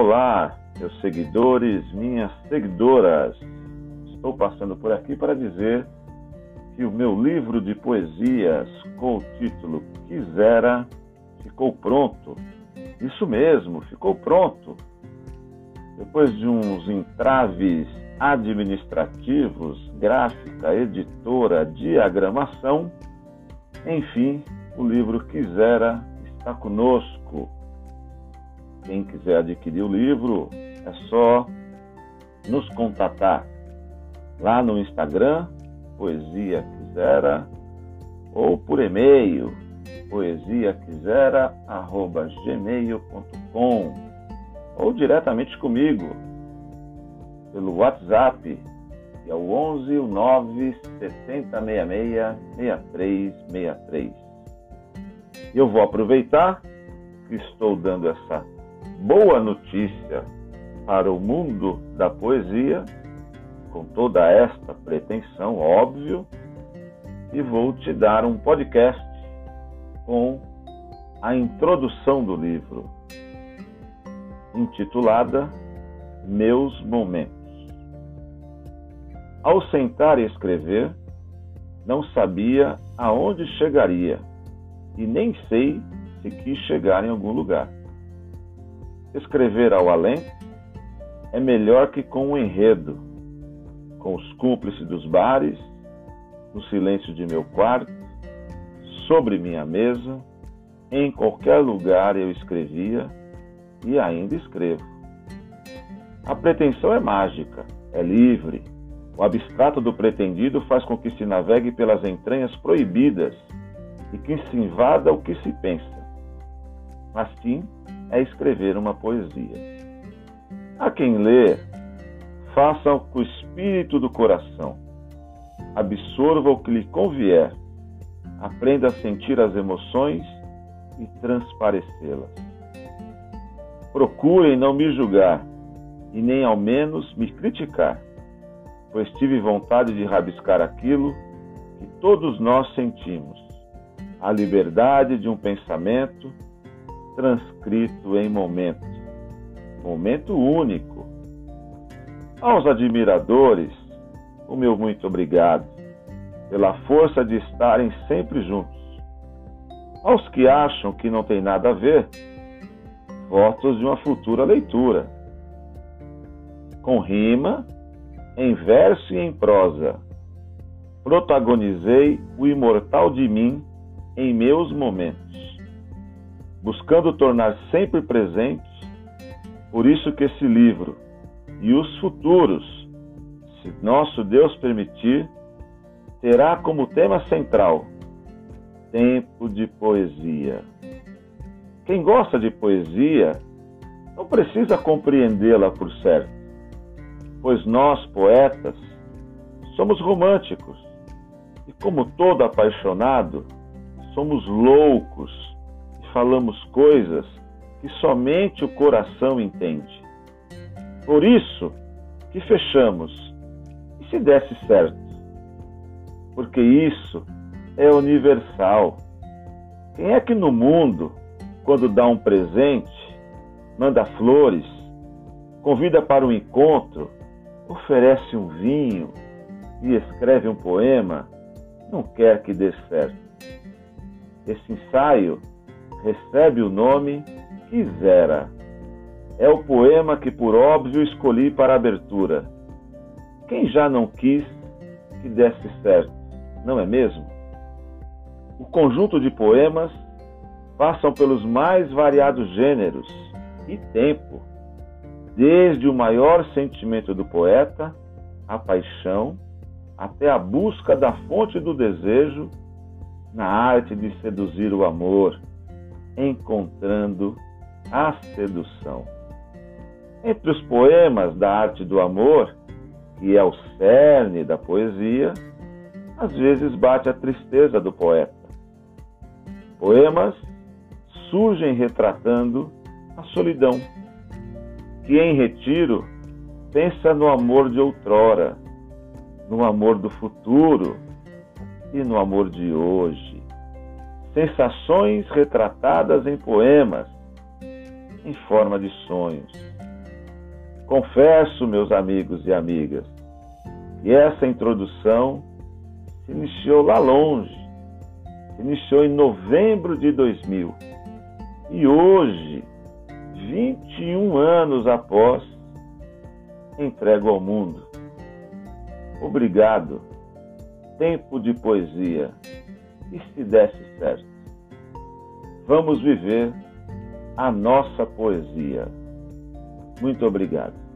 Olá, meus seguidores, minhas seguidoras. Estou passando por aqui para dizer que o meu livro de poesias com o título Quisera ficou pronto. Isso mesmo, ficou pronto. Depois de uns entraves administrativos, gráfica, editora, diagramação, enfim, o livro Quisera está conosco. Quem quiser adquirir o livro, é só nos contatar lá no Instagram, Poesia Quisera, ou por e-mail, poesiaquisera.gmail.com ou diretamente comigo, pelo WhatsApp, que é o 11 9 7066 6363. E eu vou aproveitar que estou dando essa boa notícia para o mundo da poesia, com toda esta pretensão, óbvio, e vou te dar um podcast com a introdução do livro, intitulada Meus Momentos. Ao sentar e escrever, não sabia aonde chegaria e nem sei se quis chegar em algum lugar. Escrever ao além é melhor que com o um enredo, com os cúmplices dos bares, no silêncio de meu quarto, sobre minha mesa, em qualquer lugar eu escrevia e ainda escrevo. A pretensão é mágica, é livre. O abstrato do pretendido faz com que se navegue pelas entranhas proibidas e que se invada o que se pensa. Assim é escrever uma poesia. A quem lê, faça com o espírito do coração. Absorva o que lhe convier. Aprenda a sentir as emoções e transparecê-las. Procurem não me julgar e nem ao menos me criticar, pois tive vontade de rabiscar aquilo que todos nós sentimos, a liberdade de um pensamento transcrito em momento momento único. Aos admiradores, o meu muito obrigado pela força de estarem sempre juntos. Aos que acham que não tem nada a ver, votos de uma futura leitura. Com rima, em verso e em prosa, protagonizei o imortal de mim em meus momentos, buscando tornar sempre presente por isso que esse livro e os futuros, se nosso Deus permitir, terá como tema central tempo de poesia. Quem gosta de poesia não precisa compreendê-la por certo, pois nós, poetas, somos românticos e, como todo apaixonado, somos loucos falamos coisas que somente o coração entende. Por isso que fechamos. E se desse certo? Porque isso é universal. Quem é que no mundo, quando dá um presente, manda flores, convida para um encontro, oferece um vinho e escreve um poema, não quer que dê certo? Esse ensaio recebe o nome quisera. É o poema que, por óbvio, escolhi para abertura. Quem já não quis que desse certo, não é mesmo? O conjunto de poemas passam pelos mais variados gêneros e tempo, desde o maior sentimento do poeta, a paixão, até a busca da fonte do desejo na arte de seduzir o amor, encontrando a sedução. Entre os poemas da arte do amor, que é o cerne da poesia, às vezes bate a tristeza do poeta. Poemas surgem retratando a solidão, que em retiro pensa no amor de outrora, no amor do futuro e no amor de hoje. Sensações retratadas em poemas em forma de sonhos. Confesso, meus amigos e amigas, que essa introdução se iniciou lá longe, se iniciou em novembro de 2000. E hoje, 21 anos após, entrego ao mundo. Obrigado. Tempo de poesia. E se desse certo? Vamos viver a nossa poesia. Muito obrigado.